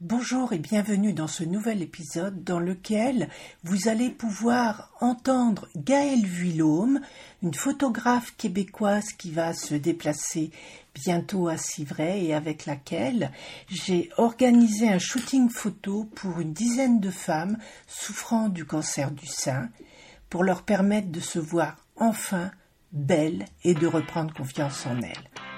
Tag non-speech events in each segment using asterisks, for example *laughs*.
Bonjour et bienvenue dans ce nouvel épisode dans lequel vous allez pouvoir entendre Gaëlle Vuillaume, une photographe québécoise qui va se déplacer bientôt à Civray et avec laquelle j'ai organisé un shooting photo pour une dizaine de femmes souffrant du cancer du sein pour leur permettre de se voir enfin belles et de reprendre confiance en elles.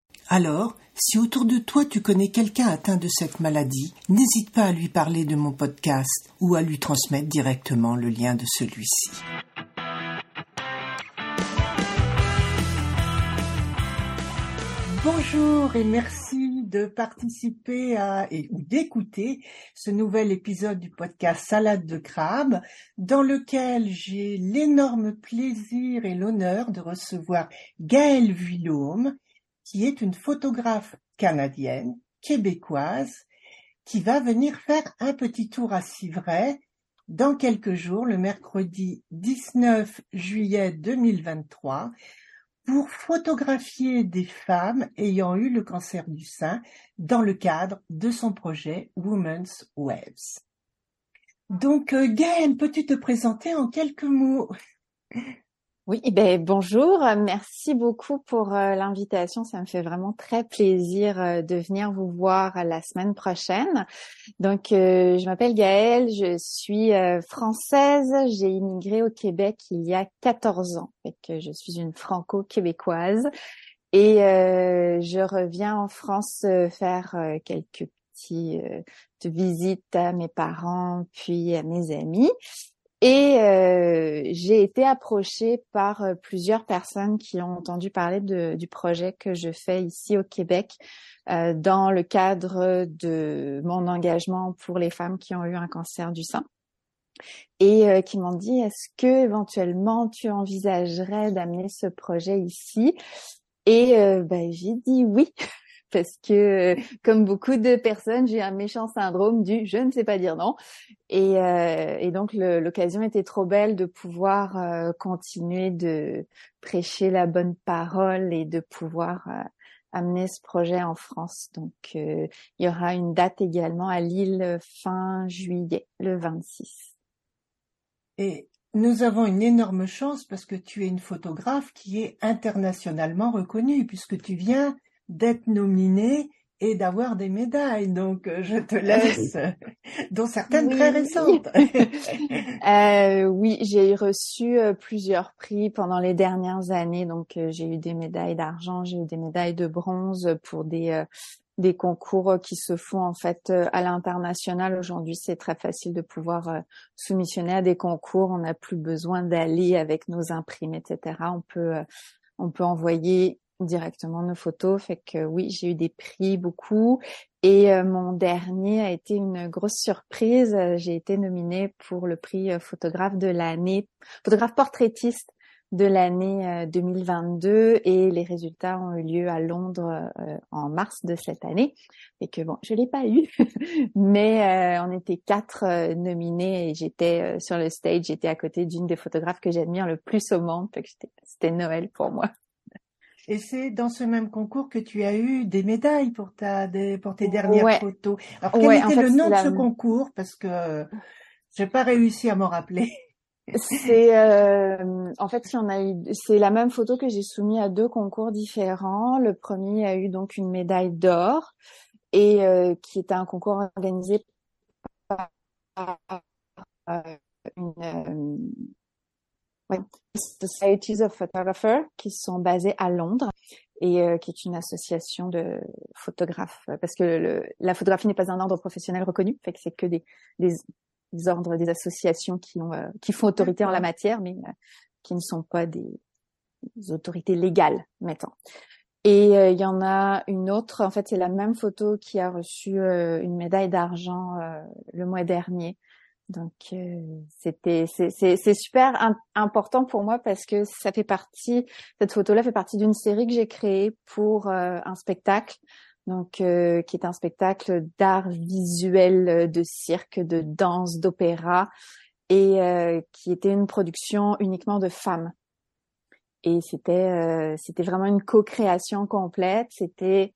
Alors, si autour de toi tu connais quelqu'un atteint de cette maladie, n'hésite pas à lui parler de mon podcast ou à lui transmettre directement le lien de celui-ci. Bonjour et merci de participer à et ou d'écouter ce nouvel épisode du podcast Salade de crabe dans lequel j'ai l'énorme plaisir et l'honneur de recevoir Gaëlle Vuillaume qui est une photographe canadienne, québécoise, qui va venir faire un petit tour à Civray dans quelques jours, le mercredi 19 juillet 2023, pour photographier des femmes ayant eu le cancer du sein dans le cadre de son projet Women's Webs. Donc, euh, Gaëlle, peux-tu te présenter en quelques mots? Oui, eh ben bonjour, merci beaucoup pour euh, l'invitation. Ça me fait vraiment très plaisir euh, de venir vous voir la semaine prochaine. Donc, euh, je m'appelle Gaëlle, je suis française. J'ai immigré au Québec il y a 14 ans, je suis une franco-québécoise. Et je reviens en France faire quelques petits visites à mes parents puis à mes amis. Et euh, j'ai été approchée par euh, plusieurs personnes qui ont entendu parler de, du projet que je fais ici au Québec euh, dans le cadre de mon engagement pour les femmes qui ont eu un cancer du sein. Et euh, qui m'ont dit est-ce que éventuellement tu envisagerais d'amener ce projet ici? Et ben, j'ai dit oui parce que comme beaucoup de personnes, j'ai un méchant syndrome du je ne sais pas dire non. Et, euh, et donc l'occasion était trop belle de pouvoir euh, continuer de prêcher la bonne parole et de pouvoir euh, amener ce projet en France. Donc il y aura une date également à Lille fin juillet, le 26. Et nous avons une énorme chance parce que tu es une photographe qui est internationalement reconnue puisque tu viens d'être nominé et d'avoir des médailles. Donc, euh, je te laisse, dont certaines très récentes. *laughs* euh, oui, j'ai reçu euh, plusieurs prix pendant les dernières années. Donc, euh, j'ai eu des médailles d'argent, j'ai eu des médailles de bronze pour des des concours qui se font en fait à l'international. Aujourd'hui, c'est très facile de pouvoir soumissionner à des concours. On n'a plus besoin d'aller avec nos imprimes, etc. On peut on peut envoyer directement nos photos. Fait que oui, j'ai eu des prix beaucoup. Et euh, mon dernier a été une grosse surprise. J'ai été nominée pour le prix euh, photographe de l'année, photographe portraitiste de l'année 2022 euh, et les résultats ont eu lieu à Londres en mars de cette année et que bon je l'ai pas eu *laughs* mais on était quatre nominés et j'étais sur le stage j'étais à côté d'une des photographes que j'admire le plus au monde c'était Noël pour moi et c'est dans ce même concours que tu as eu des médailles pour ta pour tes dernières photos. Alors quel était le nom de ce concours? Parce que j'ai pas réussi à m'en rappeler. C'est euh, en fait, il y en a eu. C'est la même photo que j'ai soumise à deux concours différents. Le premier a eu donc une médaille d'or et euh, qui était un concours organisé par une Societies of Photographers qui sont basées à Londres et euh, qui est une association de photographes parce que le, la photographie n'est pas un ordre professionnel reconnu, fait que c'est que des, des, des, ordres, des associations qui ont euh, qui font autorité en la matière, mais euh, qui ne sont pas des, des autorités légales, mettons. Et il y en a une autre, en fait, c'est la même photo qui a reçu une médaille d'argent le mois dernier donc euh, c'était c'est super important pour moi parce que ça fait partie cette photo-là fait partie d'une série que j'ai créée pour euh, un spectacle. Donc euh, qui est un spectacle d'art visuel de cirque de danse d'opéra et qui était une production uniquement de femmes. Et c'était c'était vraiment une co-création complète. C'était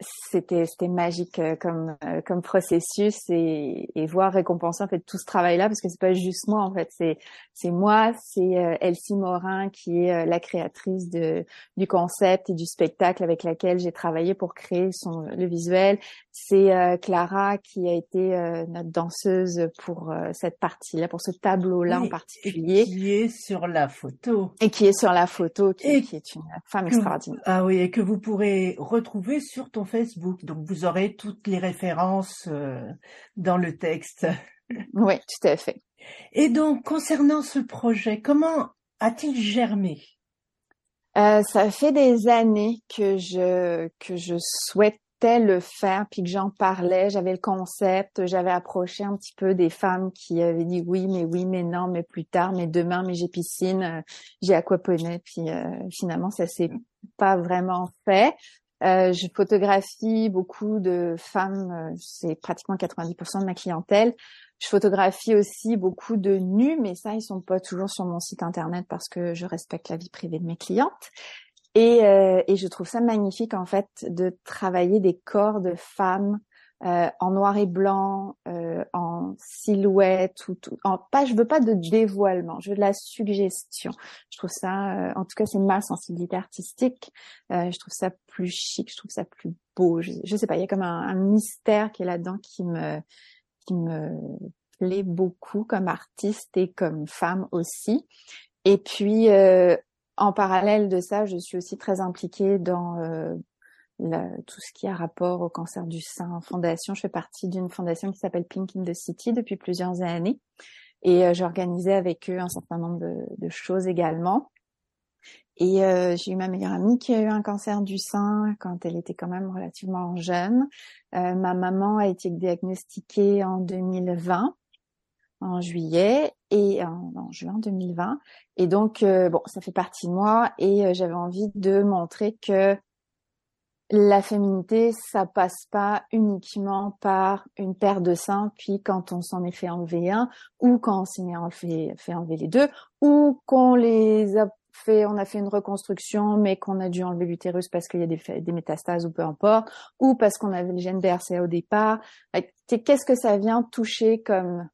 c'était c'était magique euh, comme euh, comme processus et, et voir récompenser en fait tout ce travail là parce que c'est pas juste moi en fait. C'est c'est moi c'est euh, Elsie Morin qui est la créatrice de du concept et du spectacle avec laquelle j'ai travaillé pour créer son le visuel. C'est Clara qui a été notre danseuse pour cette partie là pour ce tableau là en particulier et qui est sur la photo. Et qui est sur la photo qui, et qui est une femme extraordinaire. ah oui et que vous pourrez retrouver sur ton Facebook, donc vous aurez toutes les références euh, dans le texte. *laughs* Oui, tout à fait. Et donc, concernant ce projet, comment a-t-il germé? Euh, Ça fait des années que je que je souhaitais le faire, puis que j'en parlais. J'avais le concept, j'avais approché un petit peu des femmes qui avaient dit oui, mais oui, mais non, mais plus tard, mais demain, mais j'ai piscine, euh, j'ai aquaponie, puis finalement, ça s'est pas vraiment fait. Euh, je photographie beaucoup de femmes, euh, c'est pratiquement 90% de ma clientèle. Je photographie aussi beaucoup de nus, mais ça, ils sont pas toujours sur mon site internet parce que je respecte la vie privée de mes clientes. Et, euh, et je trouve ça magnifique en fait de travailler des corps de femmes euh, en noir et blanc, euh, en silhouette, ou tout, en pas, je veux pas de dévoilement, je veux de la suggestion. Je trouve ça, euh, en tout cas, c'est ma sensibilité artistique. je trouve ça plus chic, je trouve ça plus beau. Je, sais pas, il y a comme un, un mystère qui est là-dedans qui me, qui me plaît beaucoup comme artiste et comme femme aussi. Et puis, en parallèle de ça, je suis aussi très impliquée dans tout ce qui a rapport au cancer du sein en fondation. Je fais partie d'une fondation qui s'appelle Pink in the City depuis plusieurs années et euh, j'organisais avec eux un certain nombre de, choses également. Et euh, j'ai eu ma meilleure amie qui a eu un cancer du sein quand elle était quand même relativement jeune. Euh, ma maman a été diagnostiquée en 2020 en juillet et en, en, juin 2020 et donc bon ça fait partie de moi et j'avais envie de montrer que la féminité, ça passe pas uniquement par une paire de seins, puis quand on s'en est fait enlever un, ou quand on s'est fait, fait enlever les deux, ou qu'on les a fait, on a fait une reconstruction, mais qu'on a dû enlever l'utérus parce qu'il y a des, des, métastases ou peu importe, ou parce qu'on avait le gène BRCA au départ. Qu'est-ce que ça vient toucher comme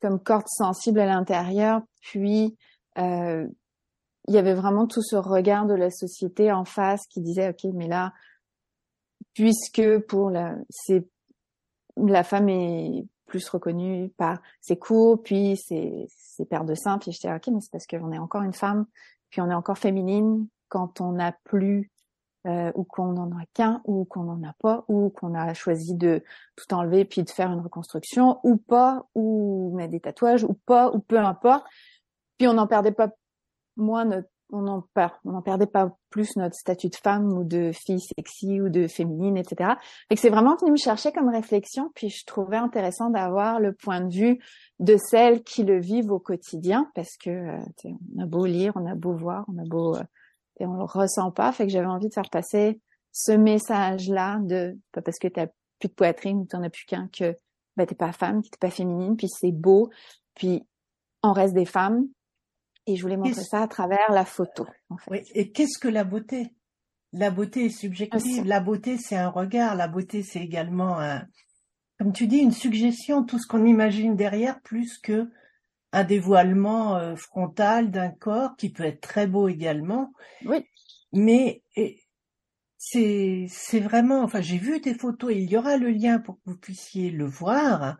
comme corde sensible à l'intérieur, puis euh, il y avait vraiment tout ce regard de la société en face qui disait ok mais là puisque pour la c'est la femme est plus reconnue par ses cours puis ses, ses paires de seins puis j'étais ok mais c'est parce qu'on est encore une femme puis on est encore féminine quand on n'a plus euh, ou qu'on n'en a qu'un ou qu'on n'en a pas ou qu'on a choisi de tout enlever puis de faire une reconstruction ou pas ou mettre des tatouages ou pas ou peu importe. Puis on n'en perdait pas moi, on n'en on perdait pas plus notre statut de femme ou de fille sexy ou de féminine, etc. Et c'est vraiment venu me chercher comme réflexion, puis je trouvais intéressant d'avoir le point de vue de celles qui le vivent au quotidien, parce que euh, on a beau lire, on a beau voir, on a beau euh, et on le ressent pas, fait que j'avais envie de faire passer ce message-là de pas parce que t'as plus de poitrine ou t'en as plus qu'un que ben t'es pas femme, que t'es pas féminine, puis c'est beau, puis on reste des femmes, et je voulais montrer ça à travers la photo. En fait. Oui. Et qu'est-ce que la beauté? La beauté est subjective. La beauté, c'est un regard. La beauté, c'est également, un, comme tu dis, une suggestion. Tout ce qu'on imagine derrière, plus que un dévoilement euh, frontal d'un corps qui peut être très beau également. Oui. Mais c'est c'est vraiment. Enfin, j'ai vu tes photos. Et il y aura le lien pour que vous puissiez le voir.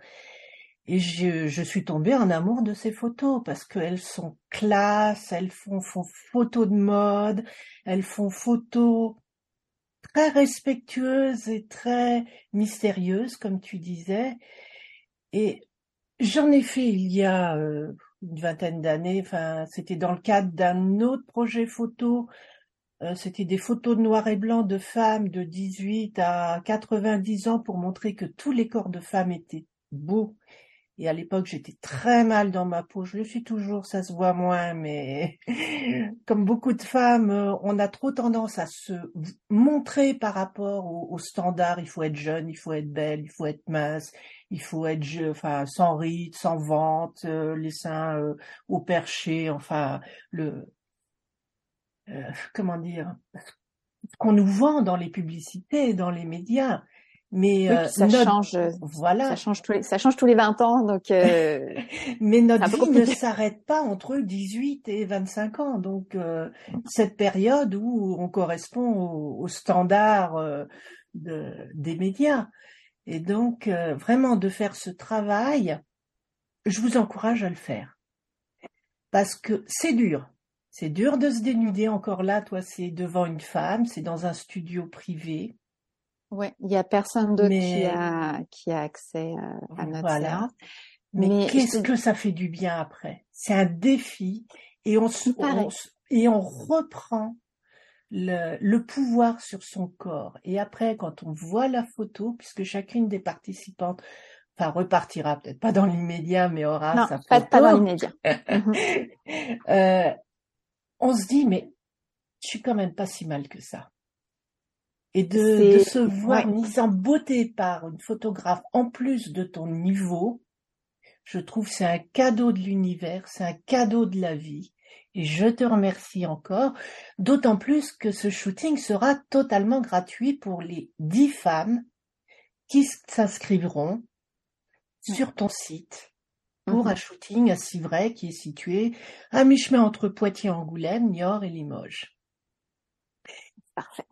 Et je, suis tombée en amour de ces photos parce qu'elles sont classe, elles font, font photos de mode, elles font photos très respectueuses et très mystérieuses, comme tu disais. Et j'en ai fait il y a euh, une vingtaine d'années, enfin, c'était dans le cadre d'un autre projet photo. Euh, c'était des photos de noir et blanc de femmes de 18 à 90 ans pour montrer que tous les corps de femmes étaient beaux et à l'époque, j'étais très mal dans ma peau. Je le suis toujours, ça se voit moins, mais *laughs* comme beaucoup de femmes, euh, on a trop tendance à se montrer par rapport aux, standards. Il faut être jeune, il faut être belle, il faut être mince, il faut être, enfin, sans ride, sans vente, euh, les seins euh, au perché, enfin, le, comment dire, qu'on nous vend dans les publicités, dans les médias. Mais euh, ça change. Voilà. Ça change tous les, ça change tous les 20 ans, donc. Euh, *laughs* mais notre vie ne s'arrête pas entre 18 et 25 ans, donc euh, cette période où on correspond aux au standards euh, de, des médias. Et donc vraiment de faire ce travail, je vous encourage à le faire parce que c'est dur. C'est dur de se dénuder encore là. Toi, c'est devant une femme, c'est dans un studio privé oui, il y a personne d'autre qui a qui a accès à, notre séance. Mais, qu'est-ce que ça fait du bien après? C'est un défi et on, et on reprend le, le, pouvoir sur son corps. Et après, quand on voit la photo, puisque chacune des participantes, enfin repartira peut-être pas dans l'immédiat, mais aura non, sa photo. Pas, dans l'immédiat. *laughs* Mhm. euh, on se dit, mais je suis quand même pas si mal que ça et de, de se voir mise en beauté par une photographe en plus de ton niveau, je trouve c'est un cadeau de l'univers, c'est un cadeau de la vie. Et je te remercie encore, d'autant plus que ce shooting sera totalement gratuit pour les dix femmes qui s'inscriveront sur ton site pour mhm. un shooting à Civray qui est situé à mi-chemin entre Poitiers, Angoulême, Niort et Limoges. Parfait.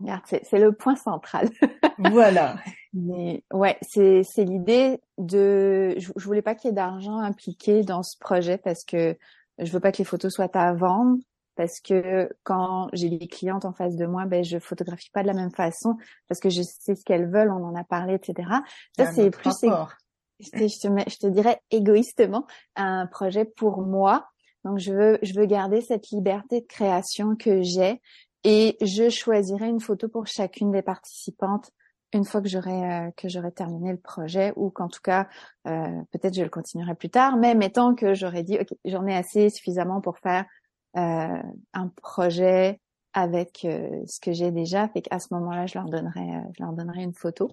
c'est le point central. *laughs* voilà. Mais ouais, c'est c'est l'idée de. Je, je voulais pas qu'il y ait d'argent impliqué dans ce projet parce que je veux pas que les photos soient à vendre parce que quand j'ai les clientes en face de moi, ben je photographie pas de la même façon parce que je sais ce qu'elles veulent, on en a parlé, etc. Ça c'est plus. Je te, je te dirais égoïstement un projet pour moi. Donc je veux je veux garder cette liberté de création que j'ai et je choisirai une photo pour chacune des participantes une fois que j'aurai euh, que j'aurai terminé le projet ou qu'en tout cas euh, peut-être je le continuerai plus tard. Mais mettons que j'aurais dit ok j'en ai assez suffisamment pour faire euh, un projet avec ce que j'ai déjà. Fait qu'à ce moment-là je leur donnerai je leur donnerai une photo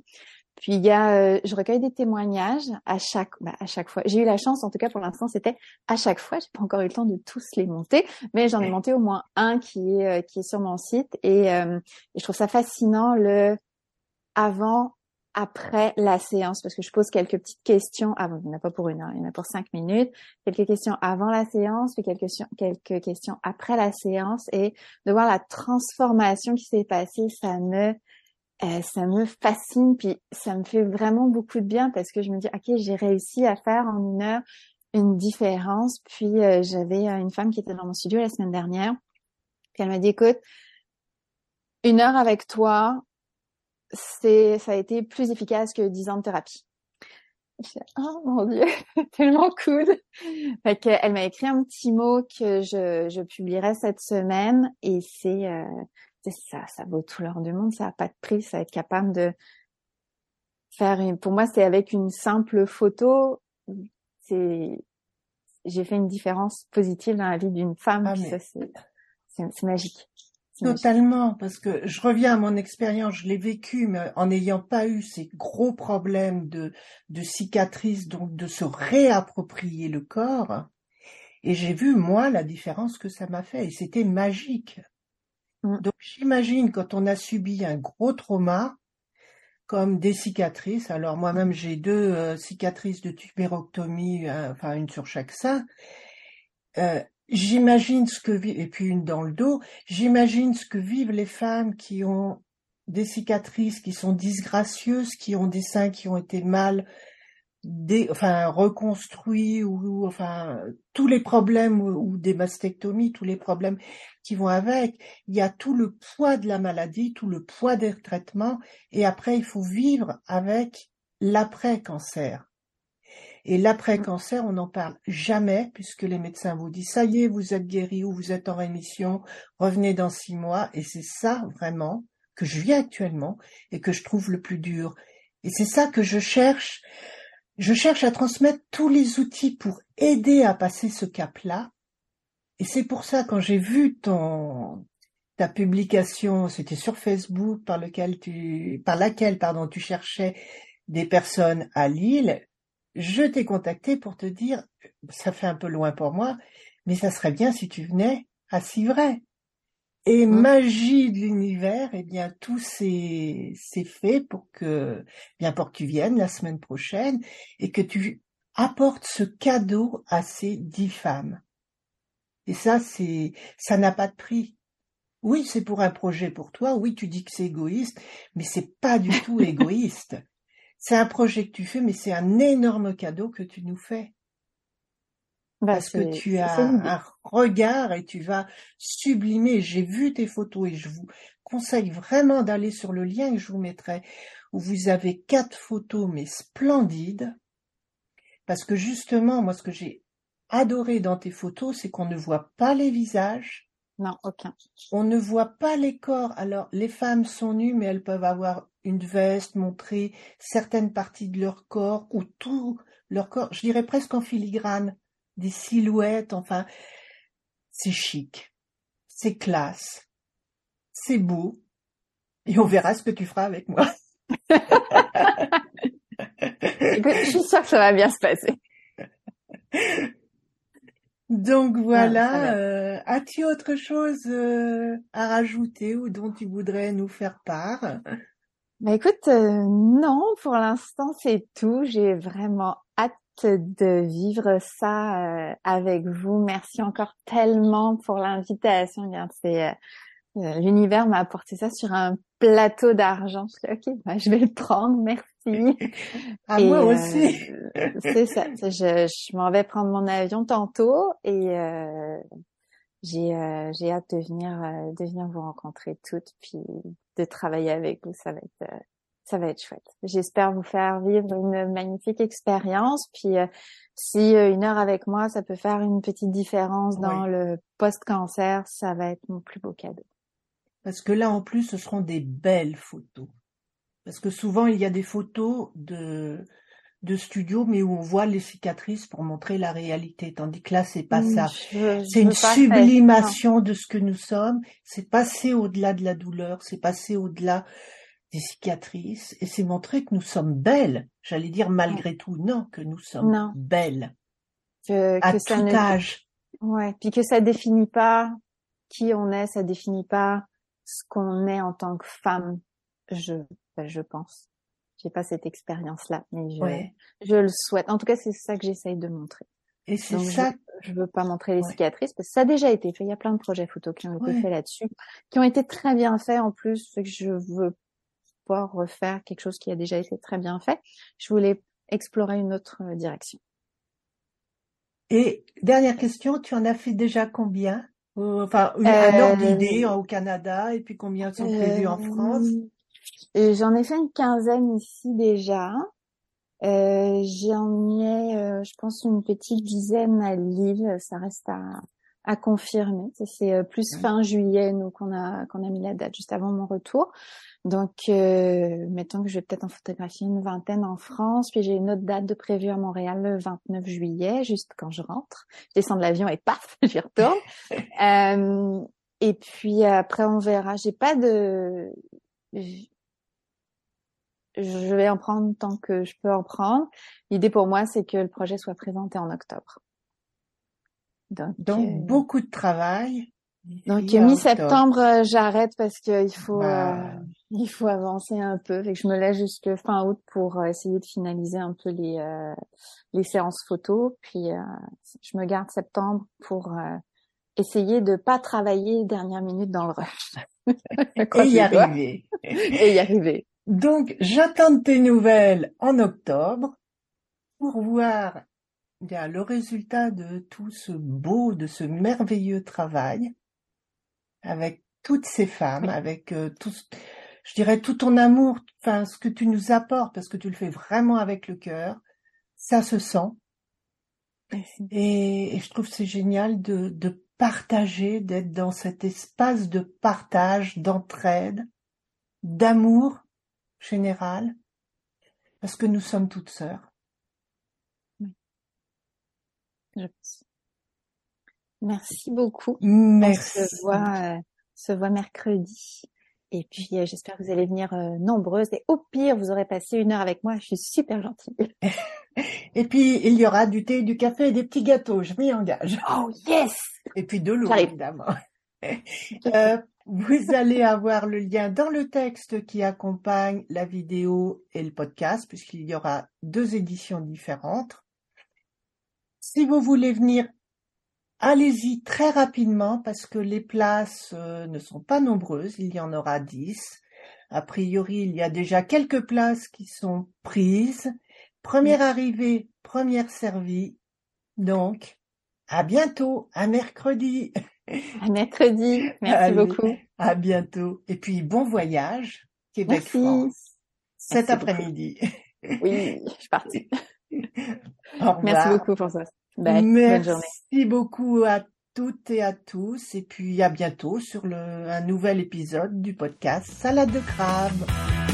puis il y a, euh, je recueille des témoignages à chaque, bah, à chaque fois. J'ai eu la chance, en tout cas pour l'instant, c'était à chaque fois. J'ai pas encore eu le temps de tous les monter, mais j'en ai monté au moins un qui est euh, qui est sur mon site et, euh, et, je trouve ça fascinant le avant, après la séance parce que je pose quelques petites questions. Avant, il n'y en a pas pour une heure, il y en a pour cinq minutes. Quelques questions avant la séance, puis quelques questions, quelques questions après la séance et de voir la transformation qui s'est passée, ça me euh, ça me fascine, puis ça me fait vraiment beaucoup de bien parce que je me dis, ok, j'ai réussi à faire en une heure une différence. Puis euh, j'avais euh, une femme qui était dans mon studio la semaine dernière, puis elle m'a dit, écoute, une heure avec toi, c'est, ça a été plus efficace que dix ans de thérapie. Je oh mon dieu, *laughs* tellement cool. Fait qu'elle m'a écrit un petit mot que je, je publierai cette semaine et c'est ça, ça vaut tout l'or du monde, ça n'a pas de prix, ça être capable de faire une, pour moi, c'est avec une simple photo, c'est, j'ai fait une différence positive dans la vie d'une femme, ah, ça, c'est, c'est magique. Totalement, parce que je reviens à mon expérience, je l'ai vécu, mais en n'ayant pas eu ces gros problèmes de, de cicatrices, donc de se réapproprier le corps, et j'ai vu, moi, la différence que ça m'a fait, et c'était magique. Mm. Donc j'imagine quand on a subi un gros trauma, comme des cicatrices. Alors moi-même j'ai deux euh, cicatrices de tubérectomie, euh, enfin une sur chaque sein. Euh, j'imagine ce que vit et puis une dans le dos. J'imagine ce que vivent les femmes qui ont des cicatrices qui sont disgracieuses, qui ont des seins qui ont été mal des, enfin reconstruit ou, enfin tous les problèmes ou, des mastectomies, tous les problèmes qui vont avec. Il y a tout le poids de la maladie, tout le poids des traitements, et après il faut vivre avec l'après-cancer. Et l'après-cancer, on n'en parle jamais puisque les médecins vous disent ça y est, vous êtes guéri ou vous êtes en rémission, revenez dans six mois. Et c'est ça vraiment que je vis actuellement et que je trouve le plus dur. Et c'est ça que je cherche. Je cherche à transmettre tous les outils pour aider à passer ce cap-là. Et c'est pour ça, quand j'ai vu ton, ta publication, c'était sur Facebook, par lequel tu, par laquelle, pardon, tu cherchais des personnes à Lille, je t'ai contacté pour te dire, ça fait un peu loin pour moi, mais ça serait bien si tu venais à Civray. Et mmh. magie de l'univers, eh bien, tout c'est fait pour que, bien, pour que tu viennes la semaine prochaine et que tu apportes ce cadeau à ces dix femmes. Et ça, c'est, ça n'a pas de prix. Oui, c'est pour un projet pour toi. Oui, tu dis que c'est égoïste, mais c'est pas du tout *laughs* égoïste. C'est un projet que tu fais, mais c'est un énorme cadeau que tu nous fais. Bah, Parce que tu as un regard et tu vas sublimer. J'ai vu tes photos et je vous conseille vraiment d'aller sur le lien que je vous mettrai où vous avez quatre photos mais splendides. Parce que justement, moi, ce que j'ai adoré dans tes photos, c'est qu'on ne voit pas les visages. Non, aucun. On ne voit pas les corps. Alors, les femmes sont nues, mais elles peuvent avoir une veste, montrer certaines parties de leur corps ou tout leur corps, je dirais presque en filigrane, des silhouettes, enfin, c'est chic, c'est classe, c'est beau, et on verra ce que tu feras avec moi. *laughs* je suis sûre que ça va bien se passer. Donc voilà, euh, as-tu autre chose euh, à rajouter ou dont tu voudrais nous faire part? Bah écoute, euh, non, pour l'instant c'est tout. J'ai vraiment de vivre ça euh, avec vous. Merci encore tellement pour l'invitation. C'est euh, l'univers m'a apporté ça sur un plateau d'argent. Je dis, ok, bah, je vais le prendre, merci. *laughs* À moi aussi. *laughs* c'est ça. Je, je m'en vais prendre mon avion tantôt et j'ai j'ai hâte de venir de venir vous rencontrer toutes puis de travailler avec vous. Ça va être, euh, ça va être chouette. J'espère vous faire vivre une magnifique expérience. Puis euh, si euh, une heure avec moi, ça peut faire une petite différence dans le post-cancer, ça va être mon plus beau cadeau. Parce que là, en plus, ce seront des belles photos. Parce que souvent, il y a des photos de de studio, mais où on voit les cicatrices pour montrer la réalité. Tandis que là, c'est pas ça. C'est une sublimation de ce que nous sommes. C'est passer au-delà de la douleur. C'est passer au-delà des cicatrices. Et c'est montrer que nous sommes belles. J'allais dire malgré tout, non, que nous sommes belles. Que, à tout âge. Ouais. Puis que ça définit pas qui on est, ça définit pas ce qu'on est en tant que femme. Je, ben, je pense j'ai pas cette expérience-là, mais je, je le souhaite. En tout cas, c'est ça que j'essaye de montrer. Et c'est ça. Je, veux pas montrer les cicatrices parce que ça a déjà été fait. Il y a plein de projets photos qui ont été faits là-dessus, qui ont été très bien faits en plus. que je veux pas refaire quelque chose qui a déjà été très bien fait. Je voulais explorer une autre euh, direction. Et dernière question, tu en as fait déjà combien? Enfin, un ordre euh, d'idée au Canada et puis combien sont prévus en France? Euh, J'en ai fait une quinzaine ici déjà. Euh, J'en ai, euh, je pense, une petite dizaine à Lille. Ça reste à, à confirmer. C'est euh, plus fin juillet, nous, qu'on a qu'on a mis la date juste avant mon retour. Donc, euh, mettons que je vais peut-être en photographier une vingtaine en France, puis j'ai une autre date de prévue à Montréal le 29 juillet, juste quand je rentre. Je descends de l'avion et paf, *laughs* j'y retourne. *laughs* euh, et puis après, on verra. J'ai pas de je vais en prendre tant que je peux en prendre. L'idée pour moi, c'est que le projet soit présenté en octobre. Donc, Donc euh, beaucoup de travail. Donc mi-septembre, euh, j'arrête parce qu'il faut bah. euh, il faut avancer un peu. Fait que je me laisse jusque fin août pour essayer de finaliser un peu les les séances photos. Puis je me garde septembre pour essayer de pas travailler dernière minute dans le rush. *laughs* Et y arriver. *laughs* Et y arriver. Donc, j'attends tes nouvelles en octobre. pour voir bien, le résultat de tout ce beau, de ce merveilleux travail avec toutes ces femmes, avec euh, tout, je dirais tout ton amour, enfin ce que tu nous apportes, parce que tu le fais vraiment avec le cœur, ça se sent. Et, je trouve c'est génial de, de partager, d'être dans cet espace de partage, d'entraide, d'amour général, parce que nous sommes toutes sœurs. Merci beaucoup. Merci. On se voit, euh, se voit mercredi. Et puis, euh, j'espère que vous allez venir euh, nombreuses. Et au pire, vous aurez passé une heure avec moi. Je suis super gentille. *laughs* et puis, il y aura du thé, du café et des petits gâteaux. Je m'y engage. Oh, yes! Et puis de l'eau, évidemment. *laughs* euh, vous allez avoir le lien dans le texte qui accompagne la vidéo et le podcast, puisqu'il y aura deux éditions différentes. Si vous voulez venir Allez-y très rapidement parce que les places euh, ne sont pas nombreuses, il y en aura dix. A priori, il y a déjà quelques places qui sont prises. Première arrivée, première servie. Donc, à bientôt, à mercredi. À mercredi, merci beaucoup. À bientôt. Et puis, bon voyage, Québec-France, cet après-midi. Oui, je suis partie. *laughs* *laughs* Merci beaucoup pour ça. Merci beaucoup à toutes et à tous. Et puis à bientôt sur le, un nouvel épisode du podcast Salade de crabe.